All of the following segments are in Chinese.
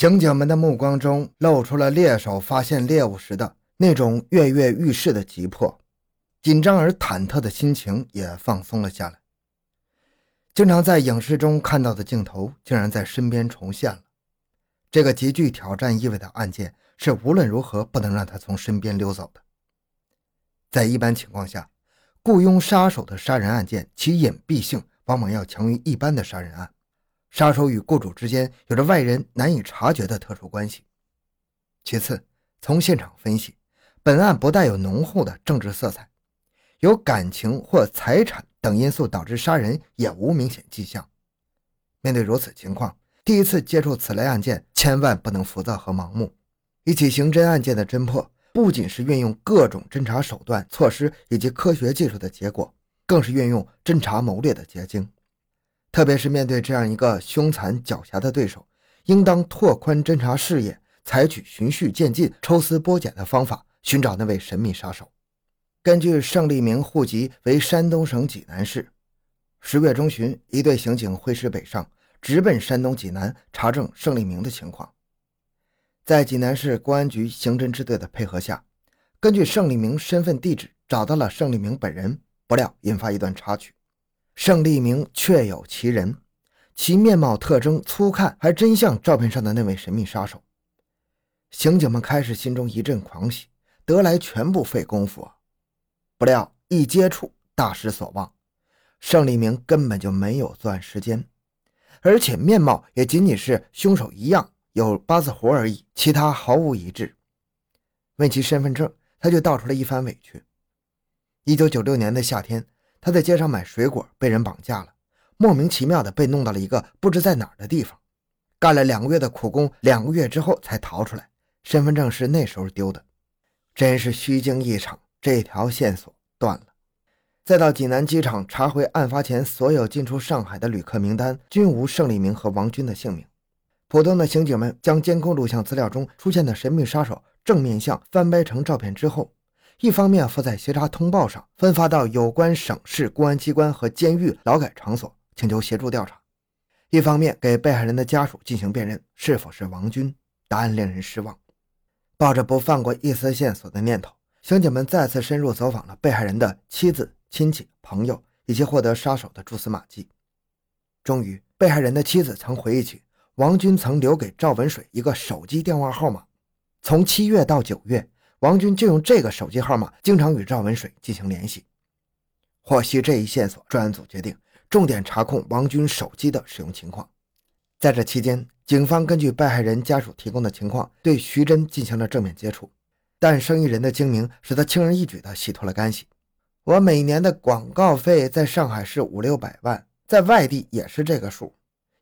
刑警们的目光中露出了猎手发现猎物时的那种跃跃欲试的急迫，紧张而忐忑的心情也放松了下来。经常在影视中看到的镜头，竟然在身边重现了。这个极具挑战意味的案件，是无论如何不能让他从身边溜走的。在一般情况下，雇佣杀手的杀人案件，其隐蔽性往往要强于一般的杀人案。杀手与雇主之间有着外人难以察觉的特殊关系。其次，从现场分析，本案不带有浓厚的政治色彩，有感情或财产等因素导致杀人也无明显迹象。面对如此情况，第一次接触此类案件，千万不能浮躁和盲目。一起刑侦案件的侦破，不仅是运用各种侦查手段、措施以及科学技术的结果，更是运用侦查谋略的结晶。特别是面对这样一个凶残狡黠的对手，应当拓宽侦查视野，采取循序渐进、抽丝剥茧的方法，寻找那位神秘杀手。根据盛立明户籍为山东省济南市，十月中旬，一队刑警挥师北上，直奔山东济南查证盛立明的情况。在济南市公安局刑侦支队的配合下，根据盛立明身份地址找到了盛立明本人，不料引发一段插曲。盛立明确有其人，其面貌特征粗看还真像照片上的那位神秘杀手。刑警们开始心中一阵狂喜，得来全不费功夫啊！不料一接触，大失所望。盛立明根本就没有作案时间，而且面貌也仅仅是凶手一样，有八字胡而已，其他毫无一致。问其身份证，他就道出了一番委屈。一九九六年的夏天。他在街上买水果，被人绑架了，莫名其妙的被弄到了一个不知在哪儿的地方，干了两个月的苦工，两个月之后才逃出来，身份证是那时候丢的，真是虚惊一场，这条线索断了。再到济南机场查回案发前所有进出上海的旅客名单，均无盛立明和王军的姓名。普通的刑警们将监控录像资料中出现的神秘杀手正面像翻拍成照片之后。一方面附在协查通报上，分发到有关省市公安机关和监狱、劳改场所，请求协助调查；一方面给被害人的家属进行辨认，是否是王军。答案令人失望。抱着不放过一丝线索的念头，刑警们再次深入走访了被害人的妻子、亲戚、朋友，以及获得杀手的蛛丝马迹。终于，被害人的妻子曾回忆起王军曾留给赵文水一个手机电话号码，从七月到九月。王军就用这个手机号码，经常与赵文水进行联系。获悉这一线索，专案组决定重点查控王军手机的使用情况。在这期间，警方根据被害人家属提供的情况，对徐真进行了正面接触。但生意人的精明，使他轻而易举地洗脱了干系。我每年的广告费在上海是五六百万，在外地也是这个数。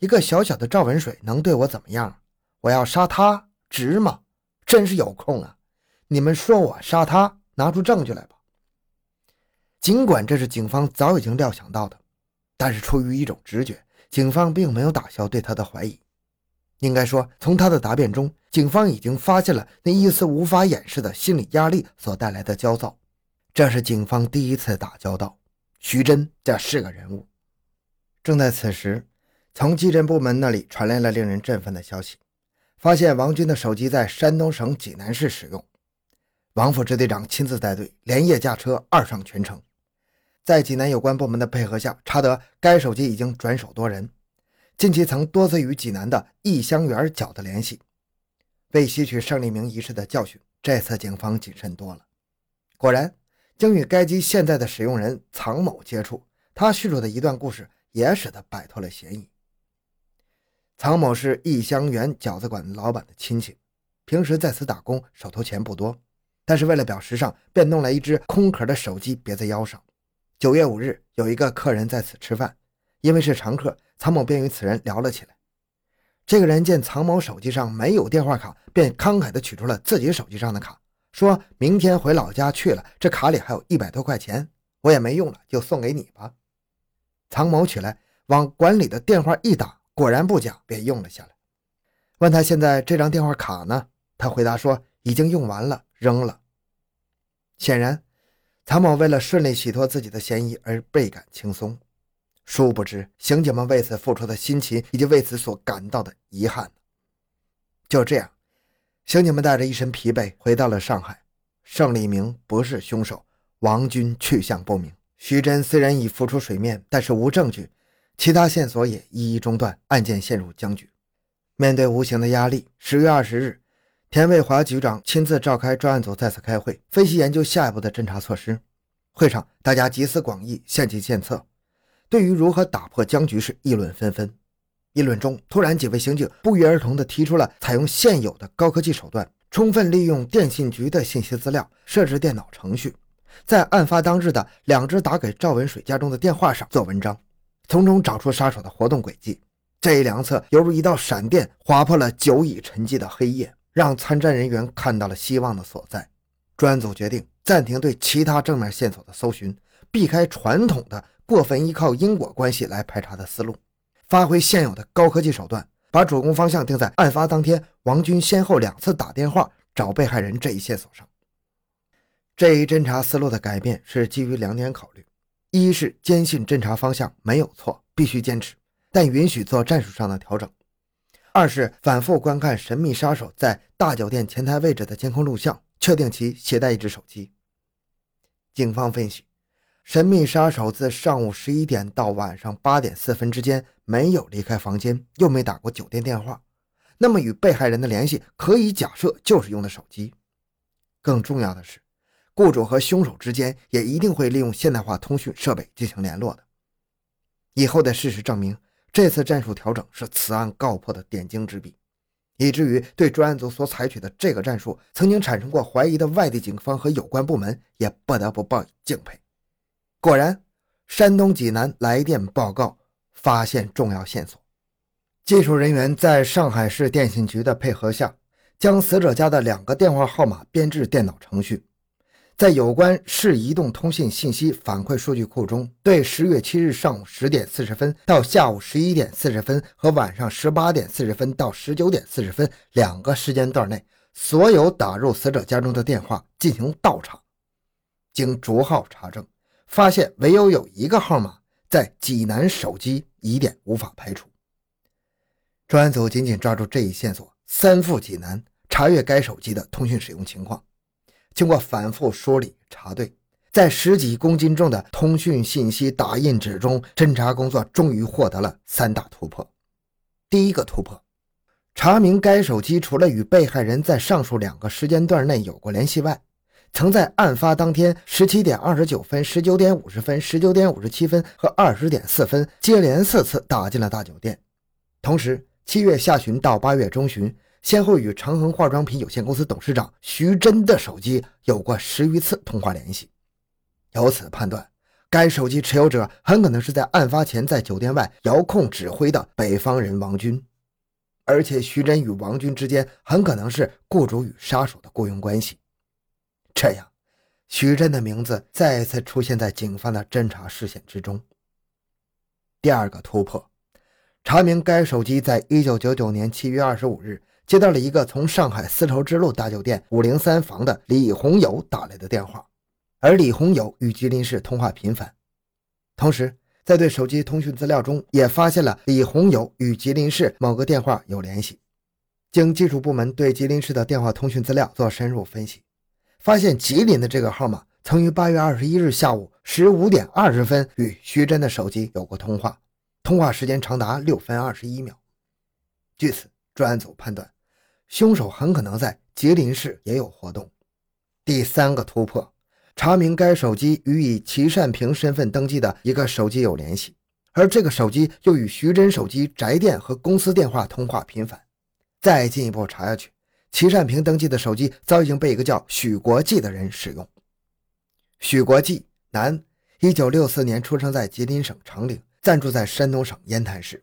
一个小小的赵文水能对我怎么样？我要杀他值吗？真是有空啊！你们说我杀他，拿出证据来吧。尽管这是警方早已经料想到的，但是出于一种直觉，警方并没有打消对他的怀疑。应该说，从他的答辩中，警方已经发现了那一丝无法掩饰的心理压力所带来的焦躁。这是警方第一次打交道，徐真这是个人物。正在此时，从技侦部门那里传来了令人振奋的消息，发现王军的手机在山东省济南市使用。王副支队长亲自带队，连夜驾车二上全城，在济南有关部门的配合下，查得该手机已经转手多人，近期曾多次与济南的易香园搅的联系。为吸取胜利明一事的教训，这次警方谨慎多了。果然，经与该机现在的使用人藏某接触，他叙述的一段故事也使得摆脱了嫌疑。藏某是易香园饺子馆老板的亲戚，平时在此打工，手头钱不多。但是为了表时尚，便弄来一只空壳的手机别在腰上。九月五日，有一个客人在此吃饭，因为是常客，曹某便与此人聊了起来。这个人见曹某手机上没有电话卡，便慷慨地取出了自己手机上的卡，说明天回老家去了，这卡里还有一百多块钱，我也没用了，就送给你吧。曹某取来，往管理的电话一打，果然不假，便用了下来。问他现在这张电话卡呢？他回答说已经用完了。扔了。显然，曹某为了顺利洗脱自己的嫌疑而倍感轻松。殊不知，刑警们为此付出的辛勤，以及为此所感到的遗憾。就这样，刑警们带着一身疲惫回到了上海。盛立明不是凶手，王军去向不明。徐真虽然已浮出水面，但是无证据，其他线索也一一中断，案件陷入僵局。面对无形的压力，十月二十日，田卫华局长亲自召开专案组再次开会，分析研究下一步的侦查措施。会上，大家集思广益，献计献策，对于如何打破僵局是议论纷纷。议论中，突然几位刑警不约而同地提出了采用现有的高科技手段，充分利用电信局的信息资料，设置电脑程序。在案发当日的两只打给赵文水家中的电话上做文章，从中找出杀手的活动轨迹。这一良策犹如一道闪电，划破了久已沉寂的黑夜，让参战人员看到了希望的所在。专案组决定暂停对其他正面线索的搜寻，避开传统的过分依靠因果关系来排查的思路，发挥现有的高科技手段，把主攻方向定在案发当天王军先后两次打电话找被害人这一线索上。这一侦查思路的改变是基于两点考虑：一是坚信侦查方向没有错，必须坚持，但允许做战术上的调整；二是反复观看神秘杀手在大酒店前台位置的监控录像，确定其携带一只手机。警方分析，神秘杀手自上午十一点到晚上八点四分之间没有离开房间，又没打过酒店电话，那么与被害人的联系可以假设就是用的手机。更重要的是。雇主和凶手之间也一定会利用现代化通讯设备进行联络的。以后的事实证明，这次战术调整是此案告破的点睛之笔，以至于对专案组所采取的这个战术曾经产生过怀疑的外地警方和有关部门也不得不报以敬佩。果然，山东济南来电报告发现重要线索，技术人员在上海市电信局的配合下，将死者家的两个电话号码编制电脑程序。在有关市移动通信信息反馈数据库中，对十月七日上午十点四十分到下午十一点四十分和晚上十八点四十分到十九点四十分两个时间段内所有打入死者家中的电话进行倒查，经逐号查证，发现唯有有一个号码在济南手机，疑点无法排除。专案组紧紧抓住这一线索，三赴济南查阅该手机的通讯使用情况。经过反复梳理查对，在十几公斤重的通讯信息打印纸中，侦查工作终于获得了三大突破。第一个突破，查明该手机除了与被害人在上述两个时间段内有过联系外，曾在案发当天十七点二十九分、十九点五十分、十九点五十七分和二十点四分接连四次打进了大酒店。同时，七月下旬到八月中旬。先后与长恒化妆品有限公司董事长徐真的手机有过十余次通话联系，由此判断，该手机持有者很可能是在案发前在酒店外遥控指挥的北方人王军，而且徐真与王军之间很可能是雇主与杀手的雇佣关系。这样，徐真的名字再一次出现在警方的侦查视线之中。第二个突破，查明该手机在一九九九年七月二十五日。接到了一个从上海丝绸之路大酒店五零三房的李红友打来的电话，而李红友与吉林市通话频繁。同时，在对手机通讯资料中也发现了李红友与吉林市某个电话有联系。经技术部门对吉林市的电话通讯资料做深入分析，发现吉林的这个号码曾于八月二十一日下午十五点二十分与徐真的手机有过通话，通话时间长达六分二十一秒。据此，专案组判断。凶手很可能在吉林市也有活动。第三个突破，查明该手机与以齐善平身份登记的一个手机有联系，而这个手机又与徐真手机宅电和公司电话通话频繁。再进一步查下去，齐善平登记的手机早已经被一个叫许国际的人使用。许国际，男，一九六四年出生在吉林省长岭，暂住在山东省烟台市。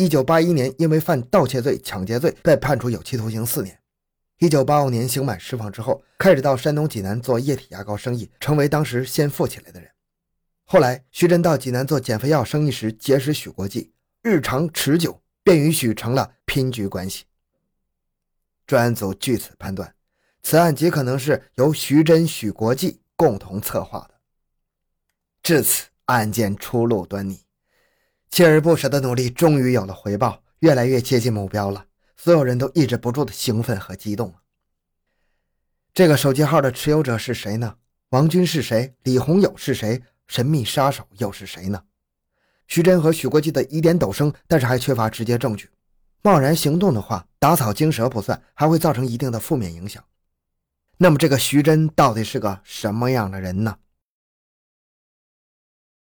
一九八一年，因为犯盗窃罪、抢劫罪，被判处有期徒刑四年。一九八五年刑满释放之后，开始到山东济南做液体牙膏生意，成为当时先富起来的人。后来，徐真到济南做减肥药生意时结识许国际，日常持久，便与许成了拼局关系。专案组据此判断，此案极可能是由徐真、许国际共同策划的。至此，案件初露端倪。锲而不舍的努力终于有了回报，越来越接近目标了。所有人都抑制不住的兴奋和激动。这个手机号的持有者是谁呢？王军是谁？李红友是谁？神秘杀手又是谁呢？徐真和许国际的疑点陡升，但是还缺乏直接证据。贸然行动的话，打草惊蛇不算，还会造成一定的负面影响。那么，这个徐真到底是个什么样的人呢？